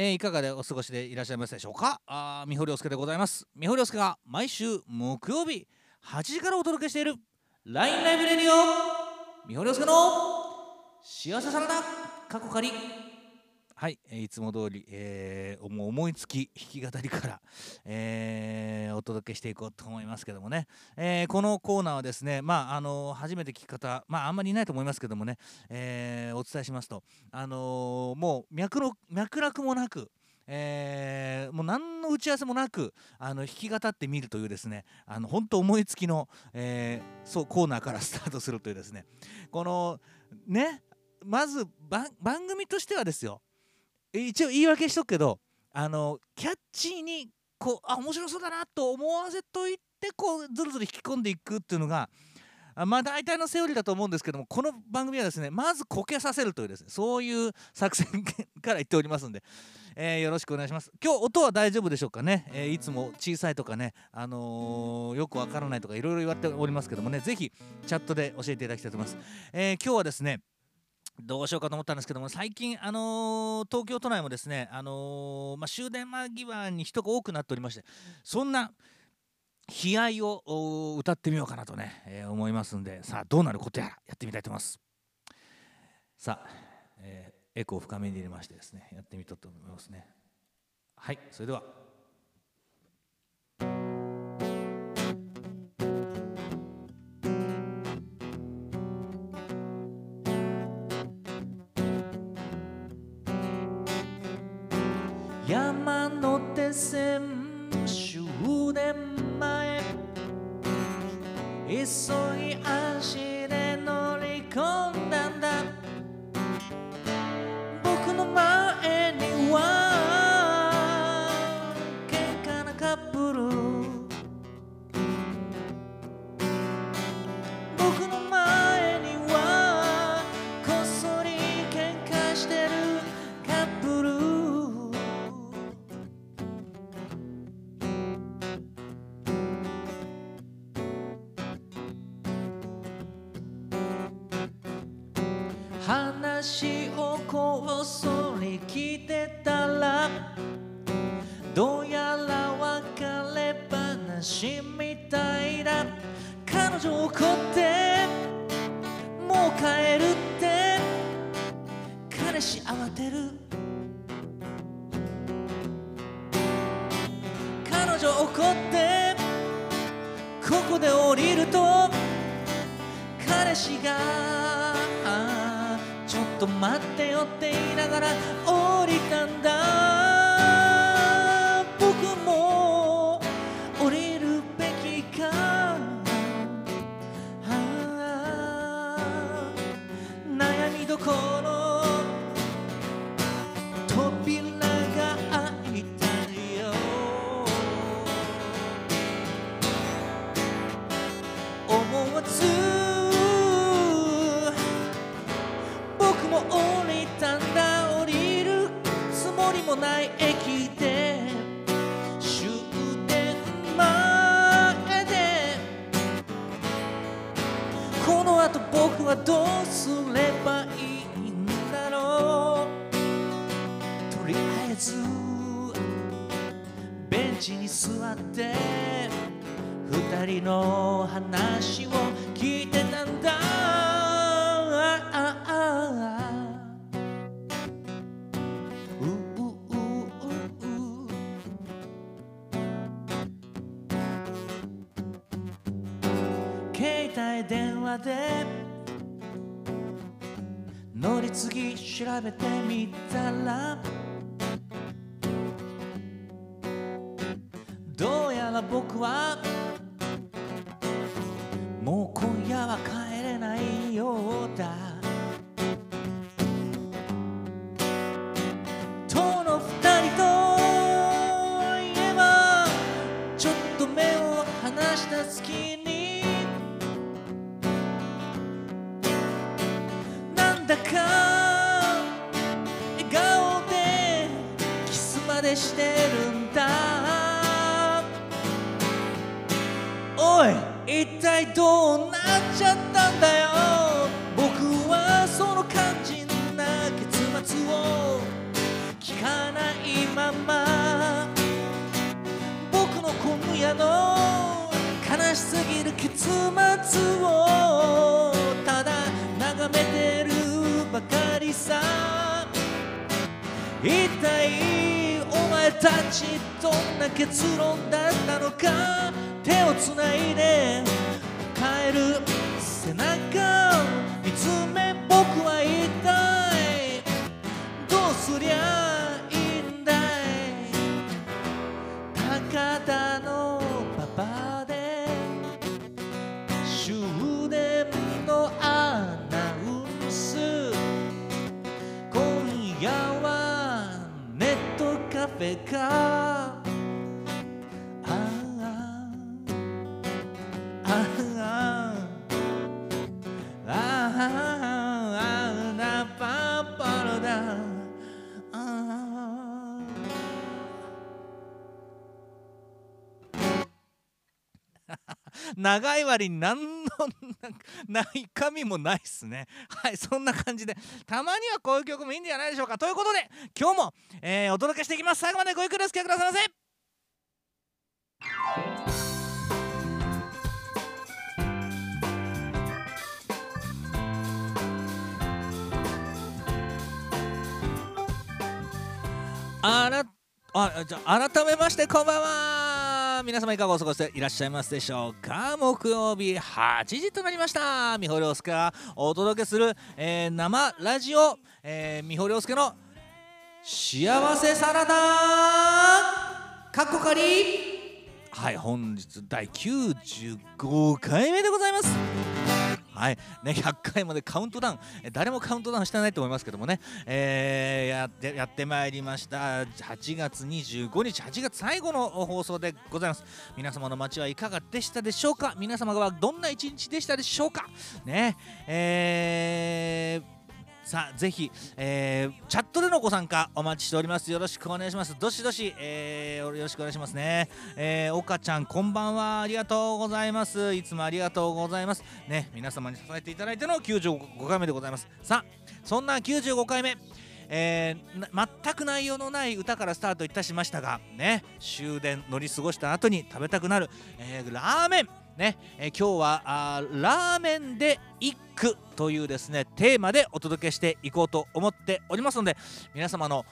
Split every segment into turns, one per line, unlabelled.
えーいかがでお過ごしでいらっしゃいますでしょうか？あ三堀亮介でございます。三堀亮介が毎週木曜日8時からお届けしている LINE ライブレディオ。三堀亮介の幸せサラダ過去仮はい、いつも通り、えーもう思いつき弾き語りから、えーお届けしていこうと思いますけどもね、えーこのコーナーはですねまああの初めて聞く方まああんまりいないと思いますけどもね、えーお伝えしますと。あのもう脈の脈絡もなくえーもう何の打ち合わせもなくあの弾き語ってみるというですねあの本当思いつきの、えーそうコーナーからスタートするというですね。このねまず番番組としてはですよ。一応言い訳しとくけどあのキャッチーにこうあ面白そうだなと思わせといてこうずるずる引き込んでいくっていうのがあまあ大体のセオリーだと思うんですけどもこの番組はですねまずこけさせるというですねそういう作戦から言っておりますんで、えーよろしくお願いします。今日音は大丈夫でしょうかね、えーいつも小さいとかね、あのーよくわからないとかいろいろ言われておりますけどもねぜひチャットで教えていただきたいと思います、え今日はですねどうしようかと思ったんですけども最近、あのー東京都内もですね、あのーまあ、終電間際に人が多くなっておりましてそんな悲哀を歌ってみようかなとね、えー思いますんでさあどうなることやらやってみたいと思います。さあ、えーエコーを深めに入れましてですねやってみたいと思いますね。はいそれでは。彼氏が。ちょっと待ってよって言いながら降りたんだ。どうすればいいんだろう？とりあえずベンチに座って二人の話を調べてみたらどうやら僕は長い割に何のな中身もないっすね。はいそんな感じで。たまにはこういう曲もいいんじゃないでしょうか。ということで今日も、えーお届けしていきます。最後までごゆっくりお付き合いくださいませ。あらあじゃあ改めましてこんばんは。皆様いかがお過ごしでいらっしゃいますでしょうか。木曜日8時となりました。美穂亮介がお届けする、えー生ラジオ、えー、美穂亮介の幸せサラダ。かっこかり。はい本日第95回目でございます。はい。ね、100回までカウントダウン。誰もカウントダウンしてないと思いますけどもね、えーやってやってまいりました。8月25日。8月最後の放送でございます。皆様の街はいかがでしたでしょうか？皆様はどんな一日でしたでしょうか？ね。えーさあぜひ、えーチャットでのご参加お待ちしております。よろしくお願いします。どしどし、えーよろしくお願いしますね。えー、岡ちゃんこんばんは。ありがとうございます。いつもありがとうございます。ね皆様に支えていただいての95回目でございます。さあそんな95回目。えー全く内容のない歌からスタートいたしましたがね終電乗り過ごした後に食べたくなる、えーラーメン。ね、え今日はあーラーメンで一句というですねテーマでお届けしていこうと思っておりますので皆様の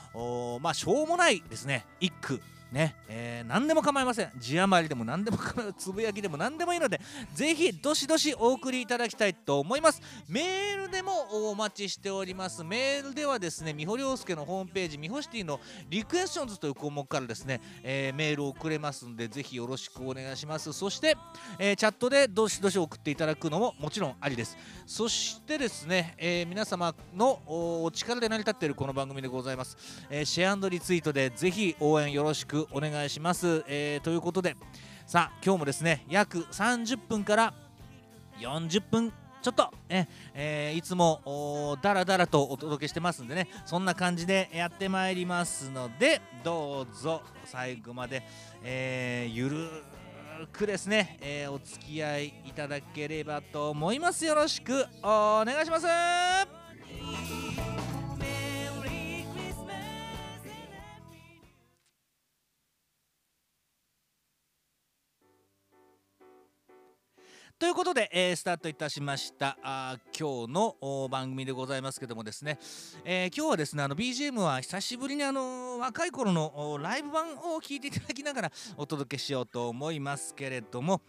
まあしょうもないですね一句ね、えー何でも構いません。字余りでも何でも構いません。つぶやきでも何でもいいのでぜひどしどしお送りいただきたいと思います。メールでもお待ちしております。メールではですね美穂亮介のホームページ美穂シティのリクエスチョンズという項目からですね、えーメールを送れますんでぜひよろしくお願いします。そして、えーチャットでどしどし送っていただくのももちろんありです。そしてですね、えー皆様のお力で成り立っているこの番組でございます、えーシェアリツイートでぜひ応援よろしくお願いします、えーということでさあ今日もですね約30分から40分ちょっとね、えーいつもおだらだらとお届けしてますんでねそんな感じでやってまいりますのでどうぞ最後まで、えーゆるーくですね、えーお付き合いいただければと思います。よろしくお願いします。ということで、えースタートいたしました。あ今日の番組でございますけどもですね、えー今日はですねあの BGM は久しぶりにあの若い頃のライブ版を聴いていただきながらお届けしようと思いますけれども、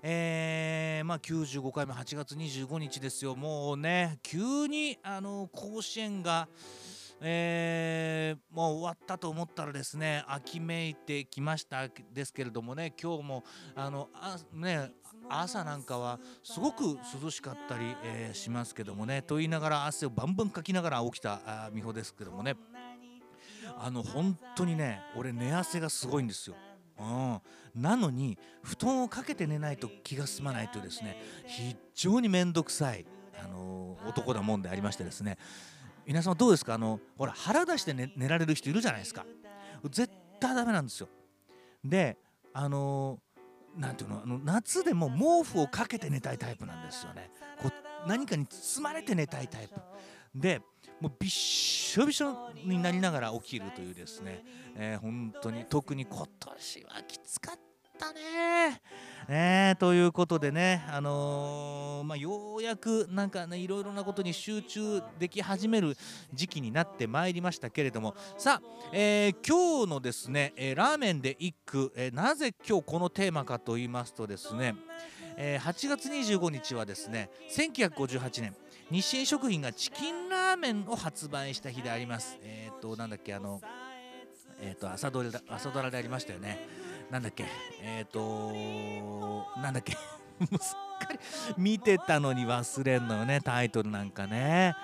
えーまあ、95回目8月25日ですよ。もうね急にあの甲子園が、えーもう終わったと思ったらですね秋めいてきましたですけれどもね今日もあのあね朝なんかはすごく涼しかったり、えーしますけどもね。と言いながら汗をバンバンかきながら起きた美穂ですけどもね。あの本当にね俺寝汗がすごいんですよ。うん、なのに布団をかけて寝ないと気が済まないというですね非常に面倒くさい、あのー男だもんでありましてですね。皆さんどうですか？あのほら腹出して寝寝られる人いるじゃないですか。絶対ダメなんですよ。であのなんていうのあの夏でも毛布をかけて寝たいタイプなんですよね。こう何かに包まれて寝たいタイプ。でもうびっしょびしょになりながら起きるというですね、えー、本当に特に今年はきつかった。たね。ねということでね、あのー、まあ、ようやくなんかねいろいろなことに集中でき始める時期になってまいりましたけれども。さあ、えー、今日のですね、えー、ラーメンで一句、えなぜ今日このテーマかと言いますとですね、え8月25日はですね1958年日清食品がチキンラーメンを発売した日であります。えっ、となんだっけあのえっ、と朝ドラ朝ドラでありましたよね。なんだっけ？えっ、となんだっけ？もうすっかり見てたのに忘れんのよねタイトルなんかね。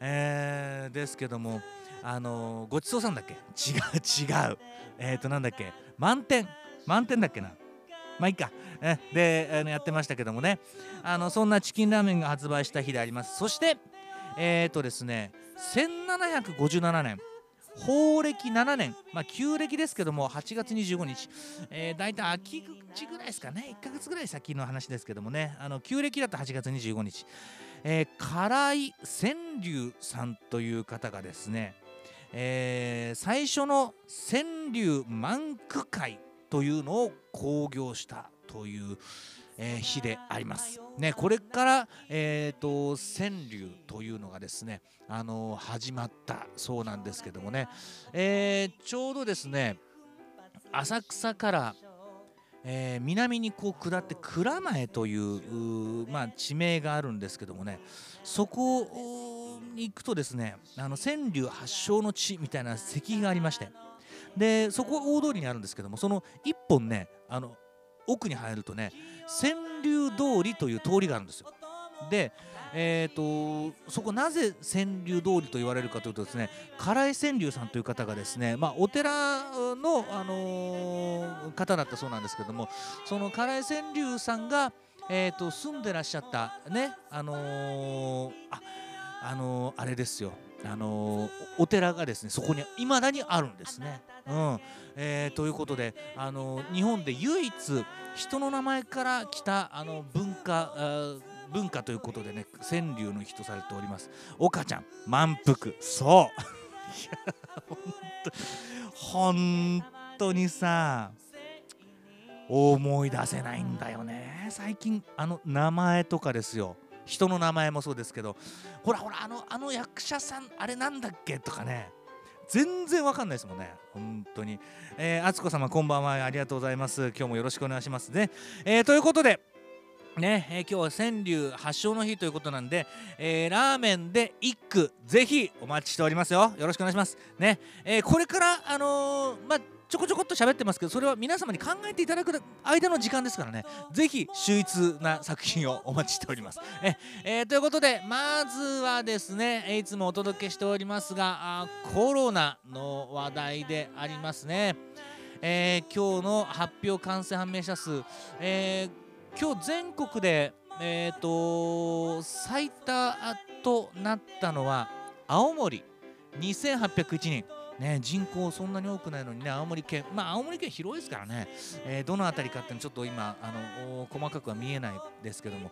えー、ですけどもあのごちそうさんだっけ？違う違う。えっ、となんだっけ？満点。満点だっけな？まあいいか。えであのやってましたけどもね。あのそんなチキンラーメンが発売した日であります。そしてえっ、ー、とですね1757年。法暦7年、まあ、旧暦ですけども8月25日、えー、大体秋口ぐらいですかね。1ヶ月ぐらい先の話ですけどもね。あの旧暦だと8月25日、えー、唐井川柳さんという方がですね、えー、最初の川柳満句会というのを興行したという、えー、日であります。ね、これから、えーと、川柳というのがですね、あのー、始まったそうなんですけどもね、えー、ちょうどですね浅草から、えー、南にこう下って蔵前というまあ、地名があるんですけどもね。そこに行くとですねあの川柳発祥の地みたいな石碑がありまして。でそこは大通りにあるんですけどもその一本ねあの奥に入るとね川柳通りという通りがあるんですよでえーと、そこなぜ川柳通りと言われるかというとですね唐井川柳さんという方がですね、まあ、お寺の、あのー、方だったそうなんですけどもその唐井川柳さんが、えーと、住んでらっしゃったねあのー、ああのー、あれですよあのお寺がですねそこにいまだにあるんですね。うん。えー、ということで、あの日本で唯一人の名前から来たあの文化文化ということでね川柳の日とされております。岡ちゃん満腹。そう。本当にさ思い出せないんだよね。最近あの名前とかですよ人の名前もそうですけどほらほらあのあの役者さんあれなんだっけ？とかね。全然わかんないですもんね。本当に。えー、あつこ様こんばんはありがとうございます。今日もよろしくお願いします。ね、えー、ということでね、えー、今日は川柳発祥の日ということなんで、えー、ラーメンで一句ぜひお待ちしておりますよ。よろしくお願いします。ね、えー、これからあのまあちょこちょこっと喋ってますけどそれは皆様に考えていただく間の時間ですからね。ぜひ秀逸な作品をお待ちしております。え、え。ー、ということでまずはですねいつもお届けしておりますがコロナの話題でありますね。えー、今日の発表感染判明者数、えー、今日全国で、えーと最多となったのは青森。2801人ね、人口そんなに多くないのにね青森県まあ青森県広いですからね、えー、どの辺りかってちょっと今あの細かくは見えないですけども、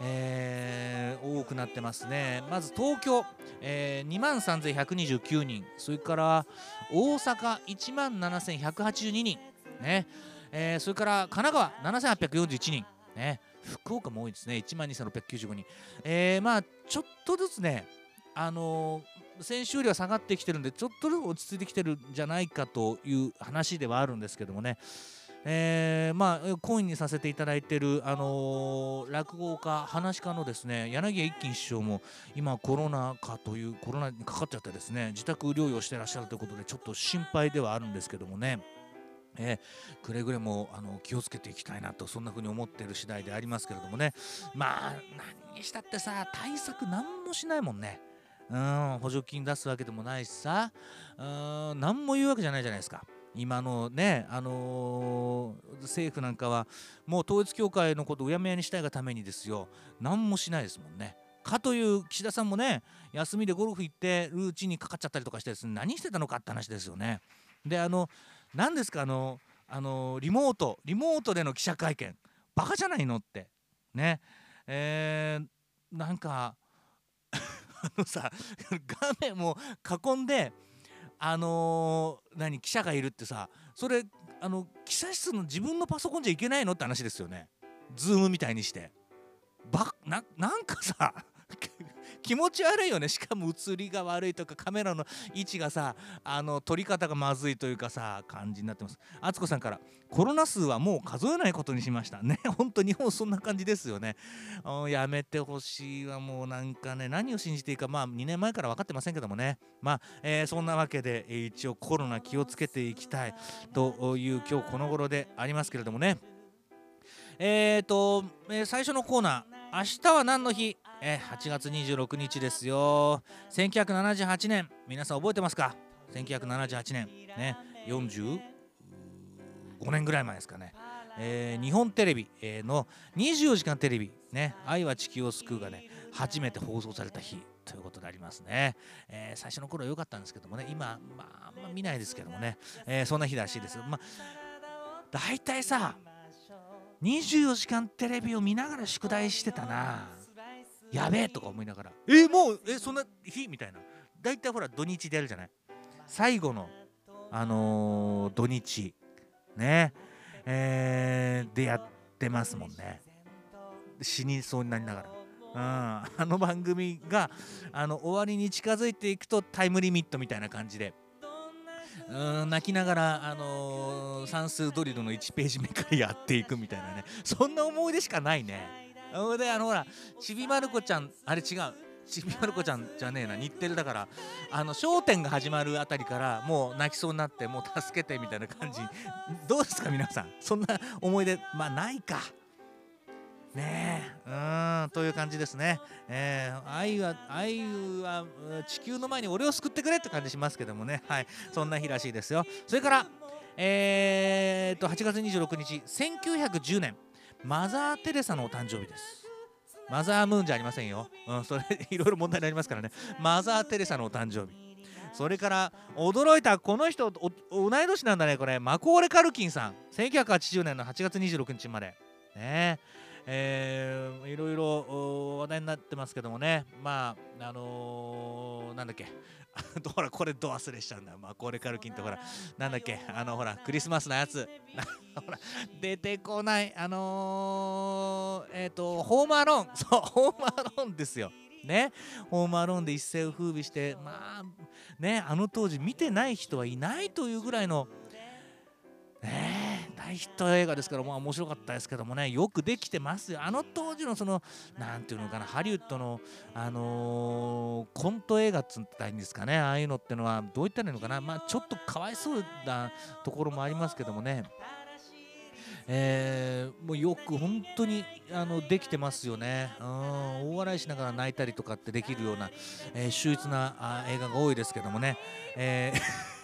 えー、多くなってますね。まず東京、えー、2万3129人。それから大阪1万7182人。ね、えー、それから神奈川7841人。ね。福岡も多いですね。1万2695人、えー、まあちょっとずつねあのー先週よりは下がってきてるんでちょっとずつ落ち着いてきてるんじゃないかという話ではあるんですけどもね。えー、まあコインにさせていただいている、あのー、落語家話家のですね柳家一金師匠も今コロナ禍というコロナにかかっちゃってですね自宅療養してらっしゃるということでちょっと心配ではあるんですけどもね。えー、くれぐれもあの気をつけていきたいなとそんな風に思っている次第でありますけれどもね。まあ何にしたってさ対策何もしないもんね。うん補助金出すわけでもないしさうん何も言うわけじゃないじゃないですか。今のね、あのー、政府なんかはもう統一教会のことをうやむやにしたいがためにですよ何もしないですもんね。かという岸田さんもね休みでゴルフ行ってるうちにかかっちゃったりとかしてです、ね、何してたのかって話ですよね。であの何ですかあのあのリモートリモートでの記者会見バカじゃないのってねえー、なんかあのさ画面を囲んであのー何記者がいるってさそれあの記者室の自分のパソコンじゃいけないのって話ですよね。ズームみたいにして。ばななんかさ気持ち悪いよね。しかも映りが悪いとかカメラの位置がさあの撮り方がまずいというかさ感じになってます。あつこさんからコロナ数はもう数えないことにしましたね。本当日本そんな感じですよね。やめてほしいわ。もうなんかね何を信じていいかまあ2年前から分かってませんけどもね。まあ、えーそんなわけで、えー一応コロナ気をつけていきたい。という今日この頃でありますけれどもね。えーと、えー最初のコーナー。明日は何の日？え8月26日ですよ。1978年。皆さん覚えてますか？1978年。ね。45年ぐらい前ですかね、えー日本テレビの24時間テレビ。ね「愛は地球を救う」がね。初めて放送された日。ということでありますね、えー最初の頃は良かったんですけどもね。今まああんま見ないですけどもね、えーそんな日らしいです。まあ大体さ24時間テレビを見ながら宿題してたな。やべえとか思いながら。えもうえそんな日みたいな。大体ほら土日でやるじゃない。最後のあのー土日。ね。えーでやってますもんね。死にそうになりながら。うん、あの番組があの終わりに近づいていくとタイムリミットみたいな感じで。うん泣きながら、あのー算数ドリルの1ページ目からやっていくみたいなね。そんな思い出しかないね。ほいであのほらちびまる子ちゃんあれ違う。ちびまる子ちゃんじゃねえな。日テレだから。あの『笑点』が始まるあたりからもう泣きそうになってもう助けてみたいな感じ。どうですか皆さん。そんな思い出まあないか。ねえ。うんという感じですね、えー愛は愛は地球の前に俺を救ってくれって感じしますけどもね。はい。そんな日らしいですよ。それからえー、っと8月26日1910年。マザー・テレサのお誕生日です。マザームーンじゃありませんよ、うん、それ いろいろ問題になりますからね。マザー・テレサのお誕生日。それから驚いたこの人同い年なんだねこれ。マコーレ・カルキンさん。1980年の8月26日までね。えーいろいろ話題になってますけどもね。まああのーなんだっけ？ほらこれど忘れしちゃうんだマコーレ・カルキンってほらなんだっけ？あのほらクリスマスのやつ。ほら出てこない。あのー、えっ、とホームアローン。そうホームアローンですよ。ね？ホームアローンで一世を風靡してまあねあの当時見てない人はいないというぐらいの。ねえ大ヒット映画ですからまあ面白かったですけどもねよくできてますよ。あの当時のそのなんていうのかなハリウッドのあのーコント映画っつったらいいんですかね。ああいうのってのはどういったらいいのかな。まあちょっとかわいそうなところもありますけどもね。えーもうよく本当にあのできてますよね、うん、大笑いしながら泣いたりとかってできるような、えー秀逸なあ映画が多いですけどもね、えー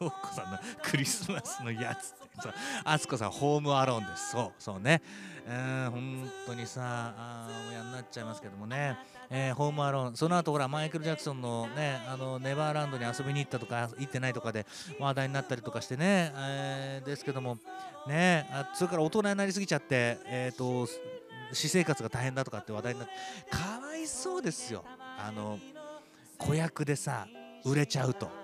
陽子さんの クリスマスのやつってそうあつこさんホームアローンです。そうそうね。うん本当にさあもうやんなっちゃいますけどもね、えーホームアローン。その後ほらマイケル・ジャクソンのねあのネバーランドに遊びに行ったとか行ってないとかで話題になったりとかしてね、えーですけども。ねあそれから大人になりすぎちゃってえっ、と私生活が大変だとかって話題になってかわいそうですよ。あの子役でさ売れちゃうと。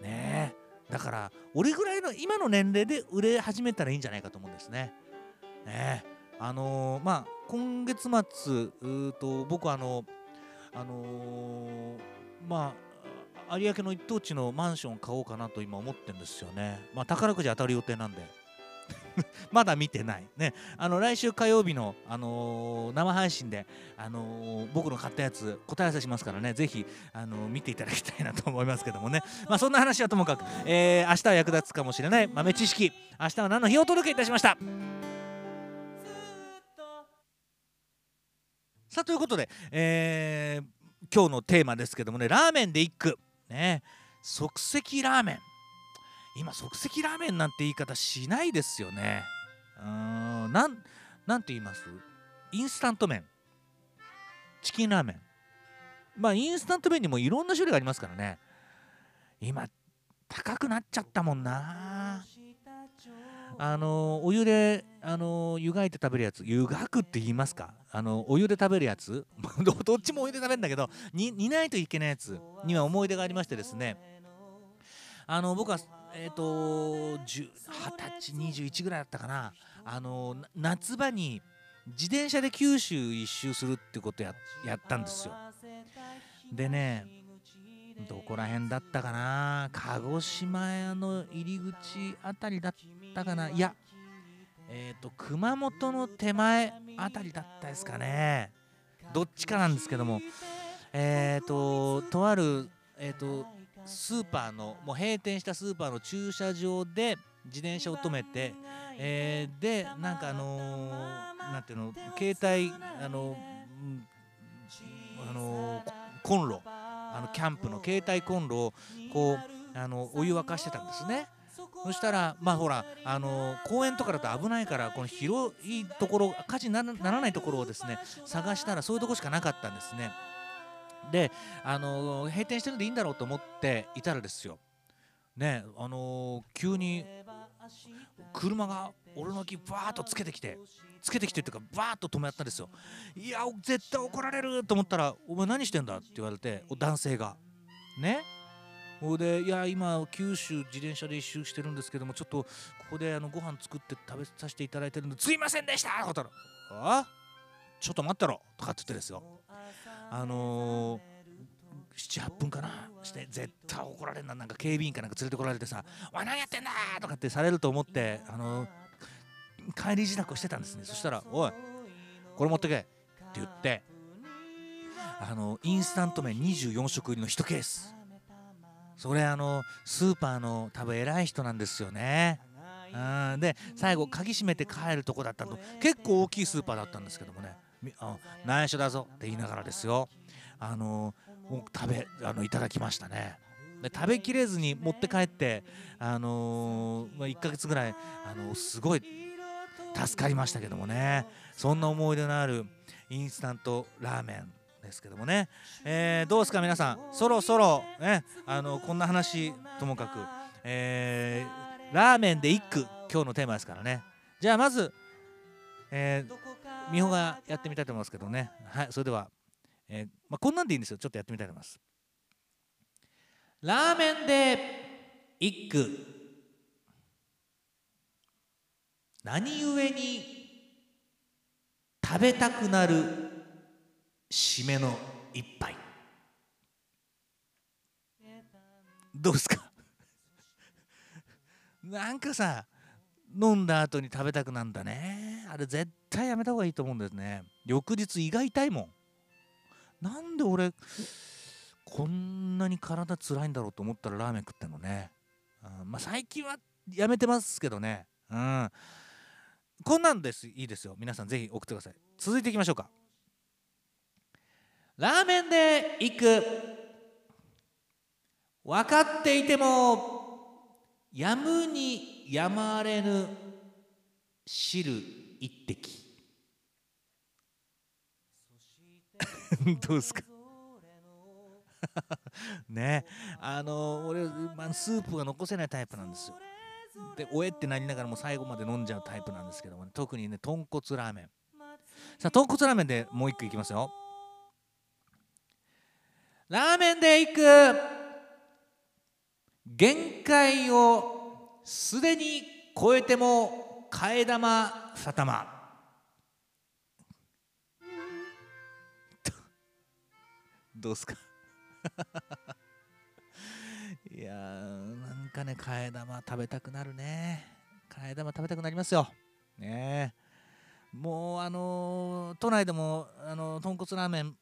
ねえだから俺ぐらいの今の年齢で売れ始めたらいいんじゃないかと思うんですね。ねえあのーまあ今月末うと僕あのあのーまあ有明の一等地のマンションを買おうかなと今思ってるんですよね。まあ宝くじ当たる予定なんで。まだ見てない。ね、あの来週火曜日の、あのー生配信で、あのー僕の買ったやつ答え合わせしますからね、ぜひ、あのー見ていただきたいなと思いますけどもね。まあそんな話はともかく、えー明日は役立つかもしれない豆知識、明日は何の日をお届けいたしました。さあということで、えー今日のテーマですけどもね、ラーメンで一句。ね、即席ラーメン。今即席ラーメンなんて言い方しないですよね。うーんなんなんて言います？インスタント麺。チキンラーメン。まあインスタント麺にもいろんな種類がありますからね。今高くなっちゃったもんな。あのお湯であの湯がいて食べるやつ。湯がくって言いますか？あのお湯で食べるやつ。どっちもお湯で食べるんだけど煮ないといけないやつには思い出がありましてですね。あの僕はえっ、ー、と二十歳21ぐらいだったかな。あの夏場に自転車で九州一周するってことややったんですよ。でねどこら辺だったかな。鹿児島屋の入り口あたりだったかな。いやえっ、ー、と熊本の手前あたりだったですかね。どっちかなんですけどもえっ、ー、ととあるえっ、とスーパーのもう閉店したスーパーの駐車場で自転車を止めて、えー、でなんかあのー、なんていうの携帯あのー、あのコンロあのキャンプの携帯コンロをこうあのお湯沸かしてたんですね。そしたらまあほらあの公園とかだと危ないからこの広いところ火事にならないところをですね探したらそういうとこしかなかったんですね。であの閉店してるんでいいんだろうと思っていたらですよ。ねあの急に車が俺の木バーッとつけてきてつけてきてっていうかバーッと止めったんですよ。いや絶対怒られると思ったら「お前何してんだ?」って言われて男性が。ね。ほでいや今九州自転車で一周してるんですけどもちょっとここであのご飯作って食べさせていただいてるんですいませんでしたって言ったら「あ？ちょっと待ってろ」とかって言ってですよ。あのー、78分かな？して絶対怒られんななんか警備員かなんか連れてこられてさ「お前何やってんだ!」とかってされると思ってあのー、帰り自宅をしてたんですね。そしたら「おいこれ持ってけ」って言ってあのインスタント麺24食入りの1ケース。それあのスーパーの多分偉い人なんですよね。うん。で最後鍵閉めて帰るとこだったと。結構大きいスーパーだったんですけどもね。内緒だぞ。って言いながらですよ。あの食べあのいただきましたね。で食べきれずに持って帰ってあのー、まあ、1ヶ月ぐらいあのすごい助かりましたけどもね。そんな思い出のあるインスタントラーメンですけどもね、えー、どうですか皆さん？そろそろねあのこんな話ともかく、えー、ラーメンで一句今日のテーマですからね。じゃあまず、えー美穂がやってみたいと思いますけどね。はいそれでは、えー、まあ、こんなんでいいんですよ。ちょっとやってみたいと思います。ラーメンで一句。何故に食べたくなる締めの一杯。どうですか？なんかさ飲んだ後に食べたくなんだね。あれ絶対やめた方がいいと思うんですね。翌日胃が痛いもん。なんで俺こんなに体つらいんだろうと思ったらラーメン食ってんのね、うん、まあ最近はやめてますけどね。うん。こんなんです。いいですよ。皆さんぜひ送ってください。続いていきましょうか。ラーメンで行く。分かっていてもやむにやまれぬ汁一滴。どうですか？ね。あの俺、まあ、スープが残せないタイプなんですよ。でおえってなりながらも最後まで飲んじゃうタイプなんですけども、ね、特にね豚骨ラーメン。さあ豚骨ラーメンでもう一個いきますよ。ラーメンでいく。限界をすでに超えても替え玉二玉 どうすか？いやなんかね替え玉食べたくなるね。替え玉食べたくなりますよ。ね。もうあのー、都内でもあのー、豚骨ラーメン、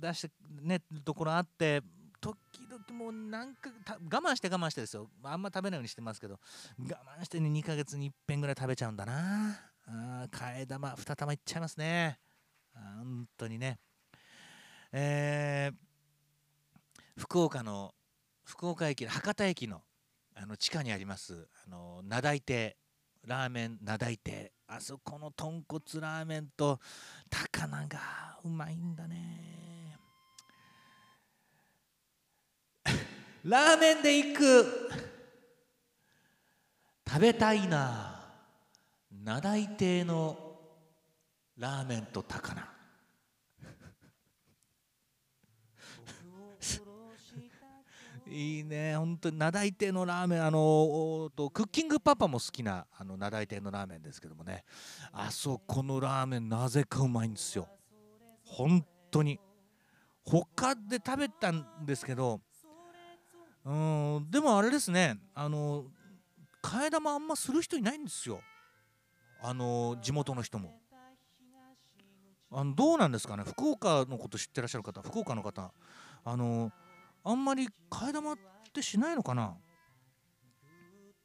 出してねところあって時々もうなんか我慢して我慢してですよ。あんま食べないようにしてますけど。我慢してね2ヶ月に1遍ぐらい食べちゃうんだな。あ替え玉2玉いっちゃいますね。本当にね。えー、福岡の福岡駅博多駅のあの地下にありますあの名代亭ラーメン名代亭あそこの豚骨ラーメンと高菜がうまいんだね。ラーメンで行く。食べたいな。名代亭のラーメンと高菜。いいね。本当に名大亭のラーメン。あのクッキングパパも好きなあの名大亭のラーメンですけどもね。あそこのラーメンなぜかうまいんですよ。本当に。他で食べたんですけどうんでもあれですねあの替え玉あんまする人いないんですよ。あの地元の人も。あのどうなんですかね福岡のこと知ってらっしゃる方福岡の方。あのあんまり替え玉ってしないのかな。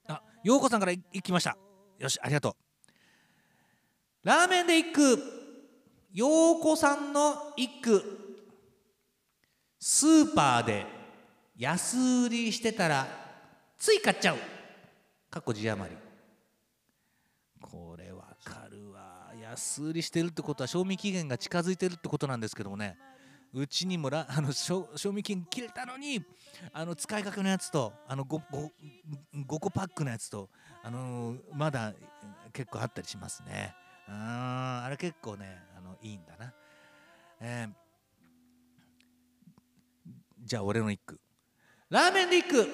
あ陽子さんから行きました。よしありがとう。ラーメンで一句。陽子さんの一句。スーパーで。安売りしてたらつい買っちゃう。かっこ字余り。これわかるわ。安売りしてるってことは賞味期限が近づいてるってことなんですけどもね。うちにもらあの賞味期限切れたのにあの使いかけのやつとあの 5, 5, 5個パックのやつと、あのー、まだ結構あったりしますね。ああれ結構ねあのいいんだな、えー、じゃあ俺の一句。ラーメンで一句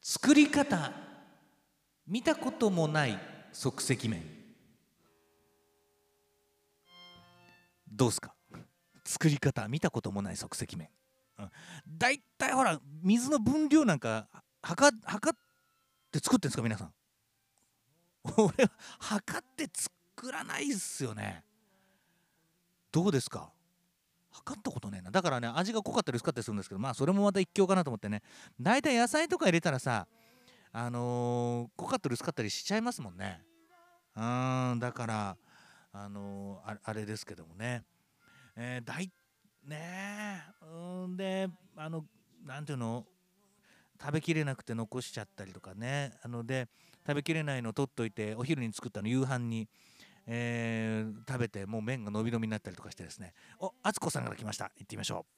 作り方。見たこともない。即席麺。どうすか？作り方。見たこともない。即席麺、うん、だいたいほら水の分量なんか測測って作ってんですか？皆さん。俺は測って作らないっすよね。どうですか？測ったことねえな。だからね味が濃かったり薄かったりするんですけどまあそれもまた一興かなと思ってね。大体野菜とか入れたらさあのー、濃かったり薄かったりしちゃいますもんね。うんだからあのー、あれですけどもね。えー、大ねうんであのなんていうの？食べきれなくて残しちゃったりとかね。あので食べきれないの取っといてお昼に作ったの夕飯に、えー、食べてもう麺が伸び伸びになったりとかしてですね。お敦子さんから来ました。行ってみましょう。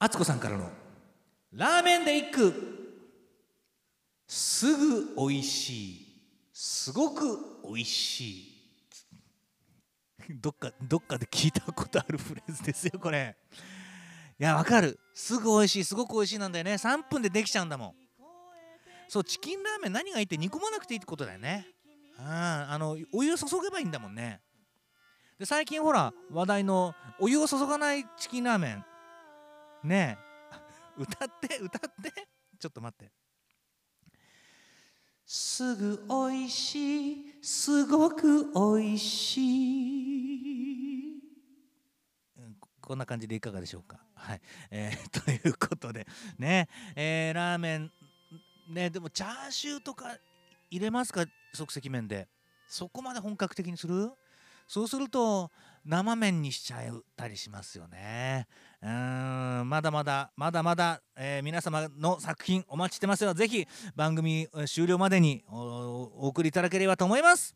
敦子さんからのラーメンで一句。すぐおいしい。すごくおいしい。どっかどっかで聞いたことあるフレーズですよこれ。いやわかる。すぐ美味しい。すごく美味しいなんだよね。3分でできちゃうんだもん。そうチキンラーメン何がいいって煮込まなくていいってことだよね。ああのお湯注げばいいんだもんね。で最近ほら話題のお湯を注がないチキンラーメン。ねえ。歌って歌って。ちょっと待って。すぐおいしい。すごくおいしい。こんな感じでいかがでしょうか。はい、えー、ということで。ねえー、ラーメンねでもチャーシューとか入れますか？即席麺で。そこまで本格的にする？そうすると生麺にしちゃったりしますよね。うんまだまだまだまだ、えー、皆様の作品お待ちしてますよ。ぜひ番組終了までにお送りいただければと思います。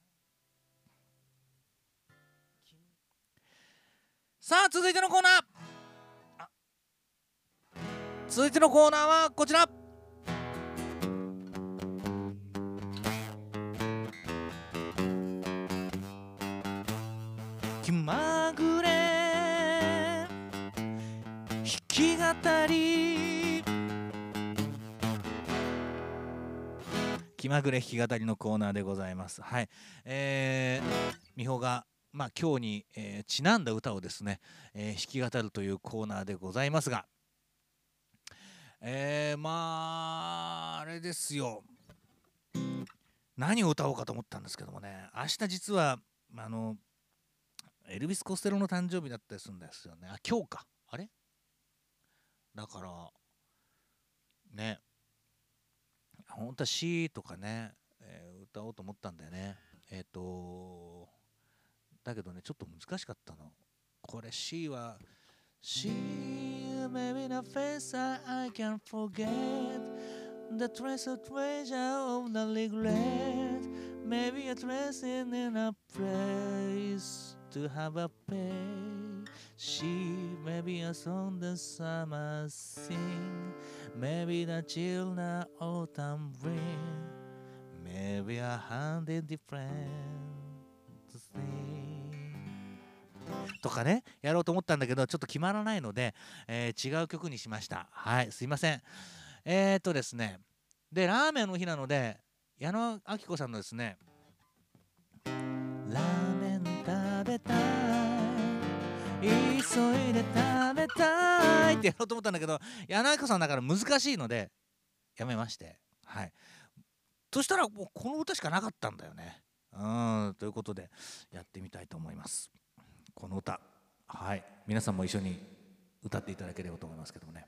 さあ続いてのコーナー。続いてのコーナーはこちら。気まぐれ弾き語りのコーナーでございます。はい。えー、美穂がまあ今日に、えー、ちなんだ歌をですね、えー、弾き語るというコーナーでございますが。えー、まああれですよ。何を歌おうかと思ったんですけどもね。明日実はあのエルビス・コステロの誕生日だったりするんですよね。あ、今日か。だから、ね、本当は C とかね、えー、歌おうと思ったんだよね。えっ、ー、と、だけどね、ちょっと難しかったの。これ C は、She maybe the face I can forget The trace of treasure of the regret Maybe a trace in a place to have a pay. She maybe a song the summer sing, maybe the chill the autumn bring, Every hand in different thing とかねやろうと思ったんだけどちょっと決まらないので、えー違う曲にしましたはいすいませんえー、っとですねでラーメンの日なので矢野明子さんのですねべたい。急いで食べたいってやろうと思ったんだけど矢野明子さんだから難しいのでやめまして。はい。そしたらもうこの歌しかなかったんだよね。うん。ということでやってみたいと思います。この歌。はい。皆さんも一緒に歌っていただければと思いますけどもね。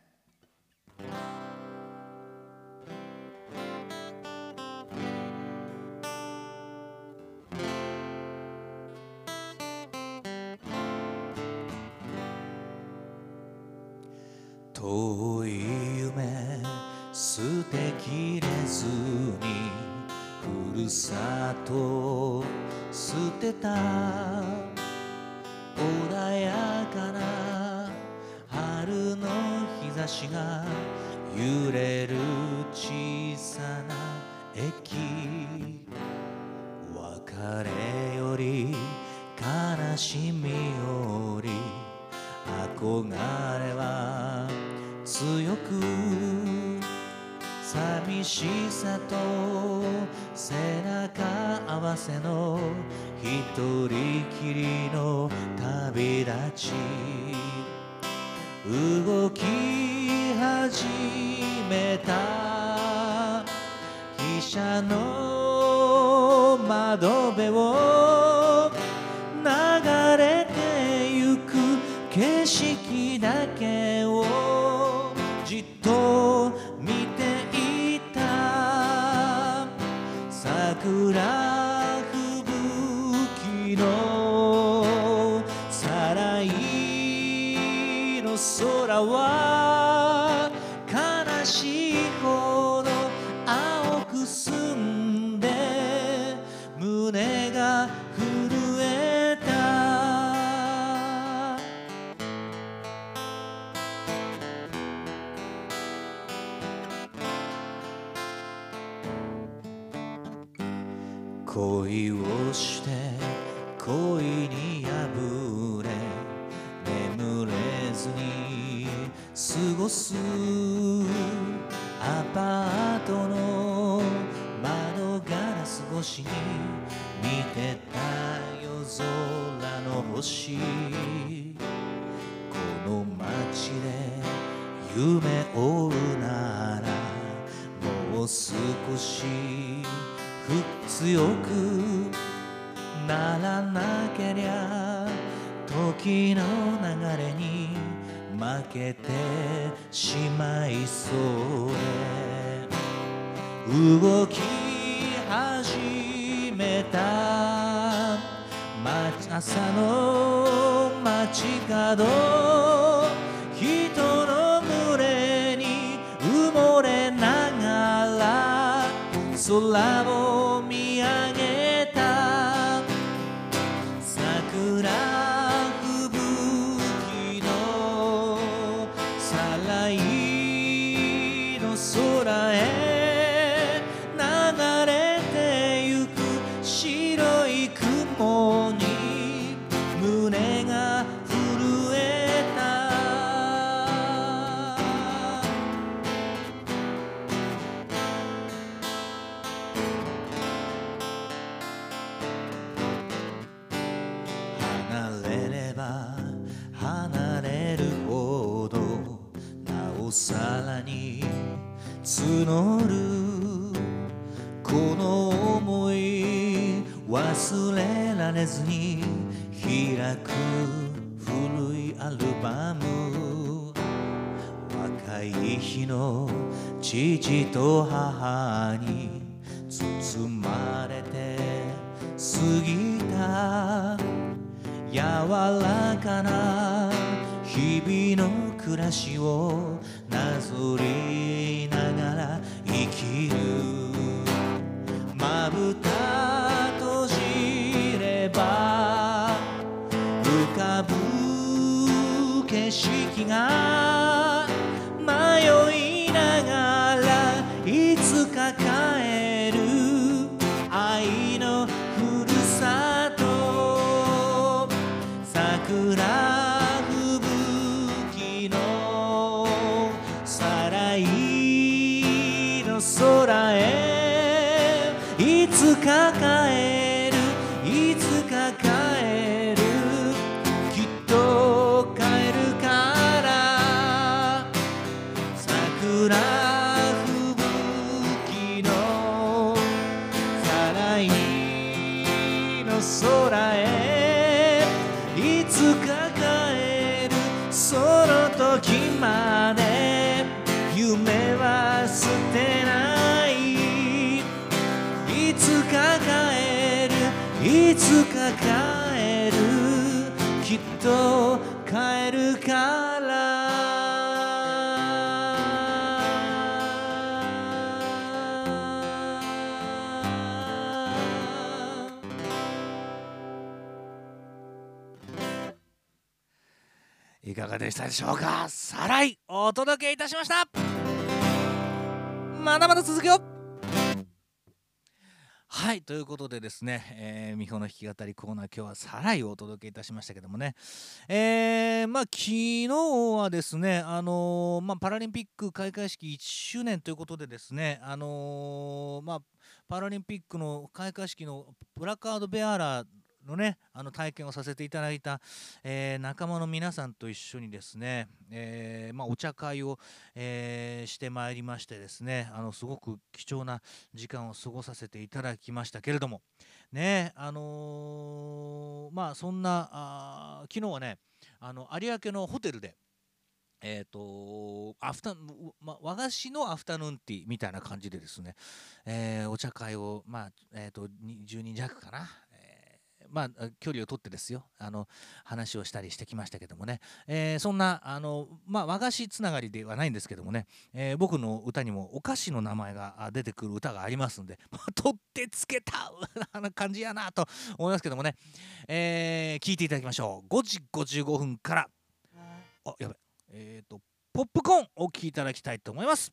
away. 空を見ずに開く古いアルバム。若い日の父と母に包まれて過ぎた柔らかな日々の暮らしをなぞり out. がでしたでしょうか？さらいお届けいたしました。まだまだ続くよ。はいということでですね、えー、美穂の弾き語りコーナー今日はさらいをお届けいたしましたけどもね。えー、まあ昨日はですねあのーまあ、パラリンピック開会式1周年ということでですねあのまあパラリンピックの開会式のプラカードベアラーのねあの体験をさせていただいた、えー仲間の皆さんと一緒にですね、えーまあ、お茶会を、えーしてまいりましてですねあのすごく貴重な時間を過ごさせていただきましたけれどもねあのまあそんなあ昨日はねあの有明のホテルでえー、とアフタヌま、和菓子のアフタヌーンティーみたいな感じでですね、えーお茶会を、まあえー、とに10人弱かな、まあ、距離を取ってですよ。あの話をしたりしてきましたけどもね、えーそんなあの、まあ、和菓子つながりではないんですけどもね、えー僕の歌にもお菓子の名前が出てくる歌がありますんで、まあ、取ってつけたあの感じやなと思いますけどもね、えー聞いていただきましょう。5時55分から。あやばいえっ、とポップコーンお聴きいただきたいと思います。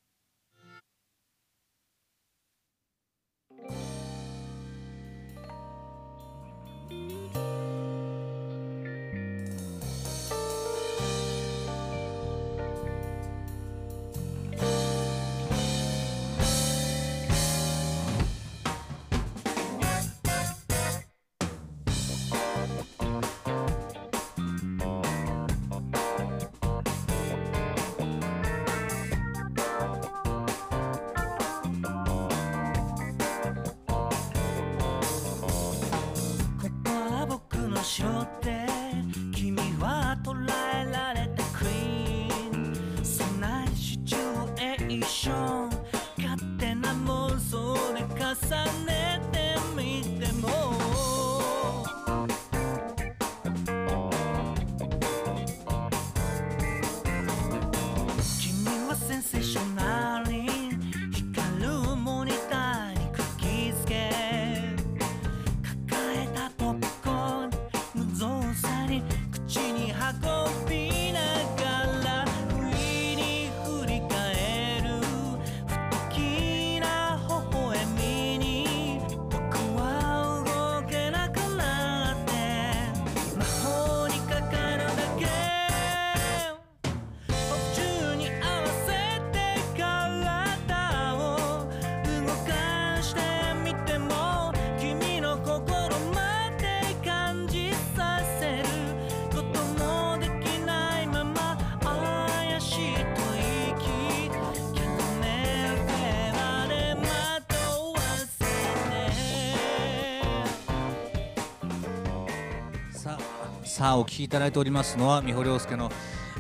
さあお聴きいただいておりますのは三穂亮介の、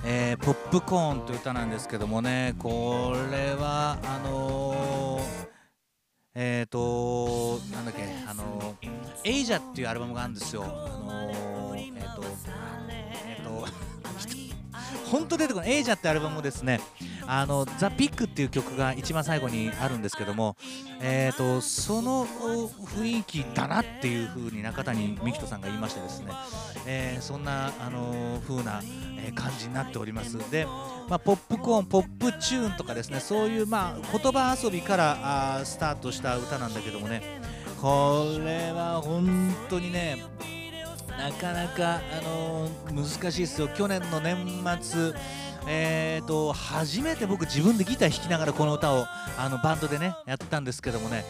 えーポップコーン」という歌なんですけどもねこれはあのーえっ、となんだっけあのーエイジャっていうアルバムがあるんですよ。あのーえっ、とえっ、と本当出てこない。エイジャってアルバムもですねあのザ・ピックっていう曲が一番最後にあるんですけどもえー、とその雰囲気だなっていう風に中谷美紀人さんが言いましてですね、えーそんな、あの風な、感じになっております。で、まあ、ポップコーンポップチューンとかですねそういう、まあ、言葉遊びからあスタートした歌なんだけどもねこれは本当にねなかなか、あのー難しいですよ。去年の年末えー、と初めて僕自分でギター弾きながらこの歌をあのバンドでねやったんですけどもね。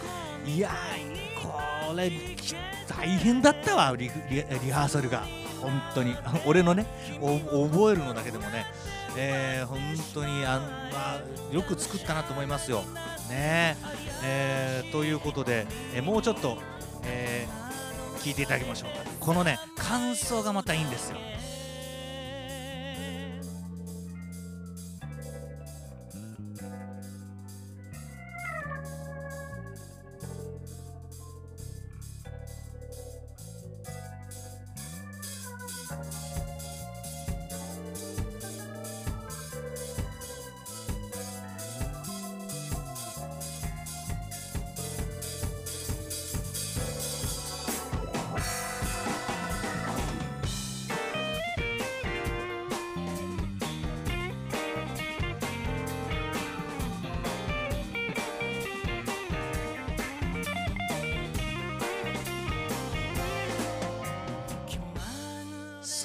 いやーこれ大変だったわリハーサルが。本当に。俺のね覚えるのだけでもね、えー、本当にあ、まあ、よく作ったなと思いますよ。ね。えー、ということで、えー、もうちょっと、えー、聞いていただきましょうこのね感想がまたいいんですよ。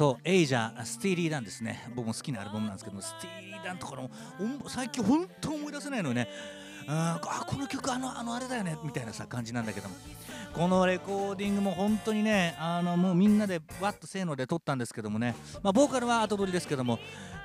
そうエイジャースティーリーダンですね。僕も好きなアルバムなんですけどスティーリーダンとかの最近本当思い出せないのよね。ああこの曲あのあのあれだよね。みたいなさ感じなんだけども。このレコーディングも本当にねあのもうみんなでわっとせーので撮ったんですけどもね、まあ、ボーカルは後取りですけども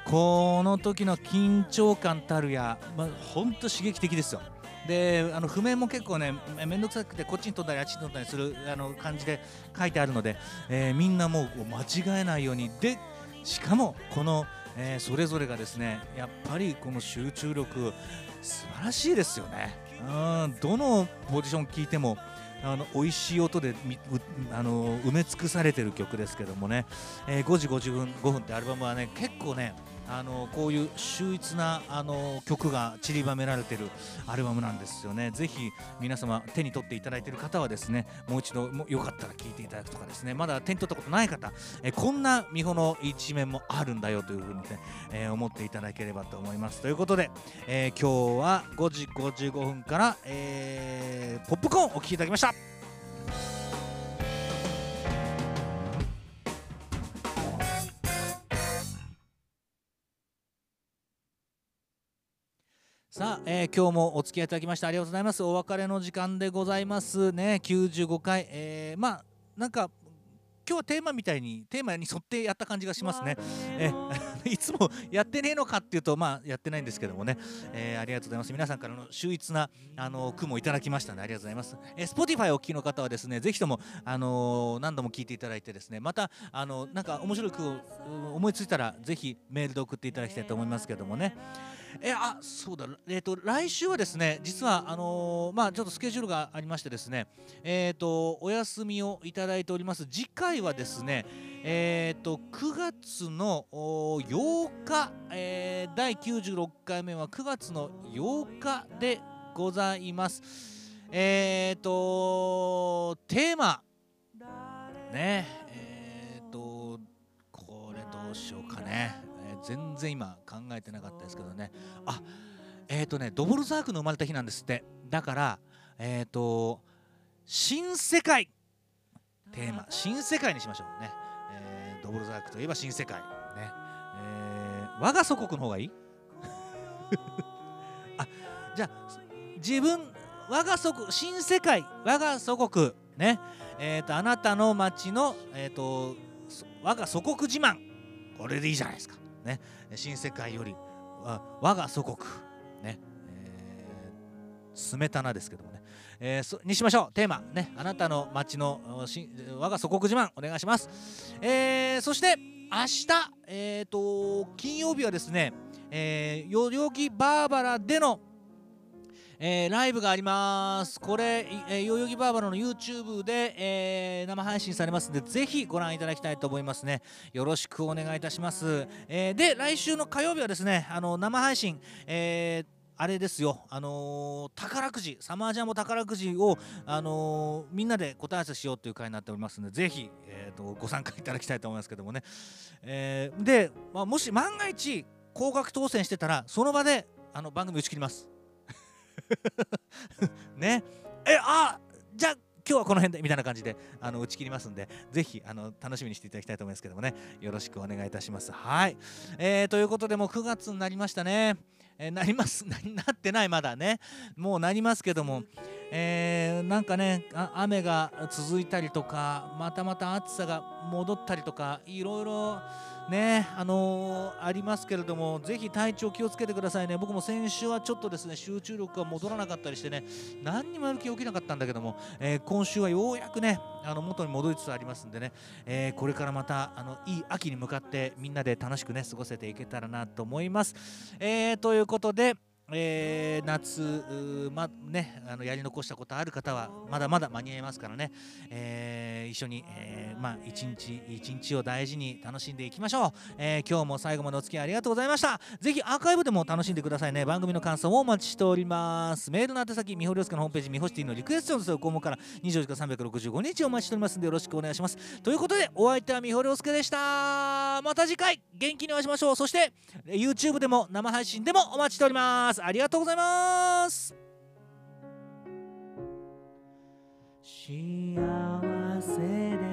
この時の緊張感たるや、まあ、本当刺激的ですよ。であの譜面も結構ね面倒くさくてこっちに飛んだりあっちに飛んだりするあの感じで書いてあるので、えー、みんなもう間違えないように。でしかもこの、えー、それぞれがですねやっぱりこの集中力素晴らしいですよね。うんどのポジション聞いてもあの美味しい音であの埋め尽くされてる曲ですけどもね、えー、5時50分5分ってアルバムはね結構ねあのこういう秀逸なあの曲が散りばめられてるアルバムなんですよね。ぜひ皆様手に取っていただいている方はですねもう一度もよかったら聴いていただくとかですね。まだ手に取ったことない方えこんな美穂の一面もあるんだよというふうにね、えー、思っていただければと思います。ということで、えー、今日は5時55分から、えー、ポップコーンお聴きいただきました。さあ、えー、今日もお付き合いいただきましてありがとうございますお別れの時間でございますね95回、えー、まあなんか今日はテーマみたいにテーマに沿ってやった感じがしますね。え いつもやってねえのかっていうとまあやってないんですけどもね、えー、ありがとうございます。皆さんからの秀逸なあの句もいただきましたのでありがとうございます。えー、Spotify お聞きの方はですねぜひともあのー、何度も聞いていただいてですねまたあのなんか面白い句を思いついたらぜひメールで送っていただきたいと思いますけどもね。えあそうだ、えーと、来週はですね実はあのー、まあ、ちょっとスケジュールがありましてですね、えーと、お休みをいただいております次回はですね、えーと、9月の8日、えー、第96回目は9月の8日でございます。えっ、ー、とテーマねえっ、ー、とこれどうしようかね。全然今考えてなかったですけどね。あえっ、ー、とねドボルザークの生まれた日なんですって。だからえっ、ー、と新世界。テーマ。新世界にしましょうね、えー、ドボルザークといえば新世界。ね、えー、我が祖国の方がいい？あじゃあ自分我が祖国新世界。我が祖国。ね。えっ、ー、とあなたの町のえっ、ー、と我が祖国自慢。これでいいじゃないですか。ね、新世界より我が祖国、ねえー、スメタナですけどもね、えー、にしましょう。テーマ、ね、あなたの町の我が祖国自慢お願いします、えー、そして明日、えーと、金曜日はですね、えー、代々木バーバラでのえー、ライブがあります。これ、えー、代々木バーバラの YouTube で、えー、生配信されますので、ぜひご覧いただきたいと思いますね。よろしくお願いいたします。えー、で、来週の火曜日はですね、あの生配信、えーあれですよ、あのー、宝くじ、サマージャンボ宝くじを、あのー、みんなで答え合わせしようという会になっておりますので、ぜひ、えーと、ご参加いただきたいと思いますけどもね。えー、で、まあ、もし万が一、高額当選してたら、その場であの番組打ち切ります。ね。えあじゃあ今日はこの辺でみたいな感じであの打ち切りますんでぜひあの楽しみにしていただきたいと思いますけどもね。よろしくお願いいたします。はい、えー、ということでもう9月になりましたね。えー、なります。なってないまだね。もうなりますけども、えー、なんかね雨が続いたりとかまたまた暑さが戻ったりとかいろいろねあのー、ありますけれどもぜひ体調気をつけてくださいね。僕も先週はちょっとですね集中力が戻らなかったりしてね何にもやる気起きなかったんだけども、えー、今週はようやくねあの元に戻りつつありますんでね、えー、これからまたあのいい秋に向かってみんなで楽しくね過ごせていけたらなと思います、えー、ということでえー、夏、まね、あのやり残したことある方はまだまだ間に合いますからね、えー、一緒に、えー、まあ、一日一日を大事に楽しんでいきましょう、え今日も最後までお付き合いありがとうございました。ぜひアーカイブでも楽しんでくださいね。番組の感想をお待ちしております。メールの宛先みほりょうすけのホームページみほしティのリクエストの項目から24時間365日お待ちしておりますのでよろしくお願いします。ということでお相手はみほりょうすけでした。また次回元気にお会いしましょう。そして YouTube でも生配信でもお待ちしております。ます。ありがとうございます。幸せで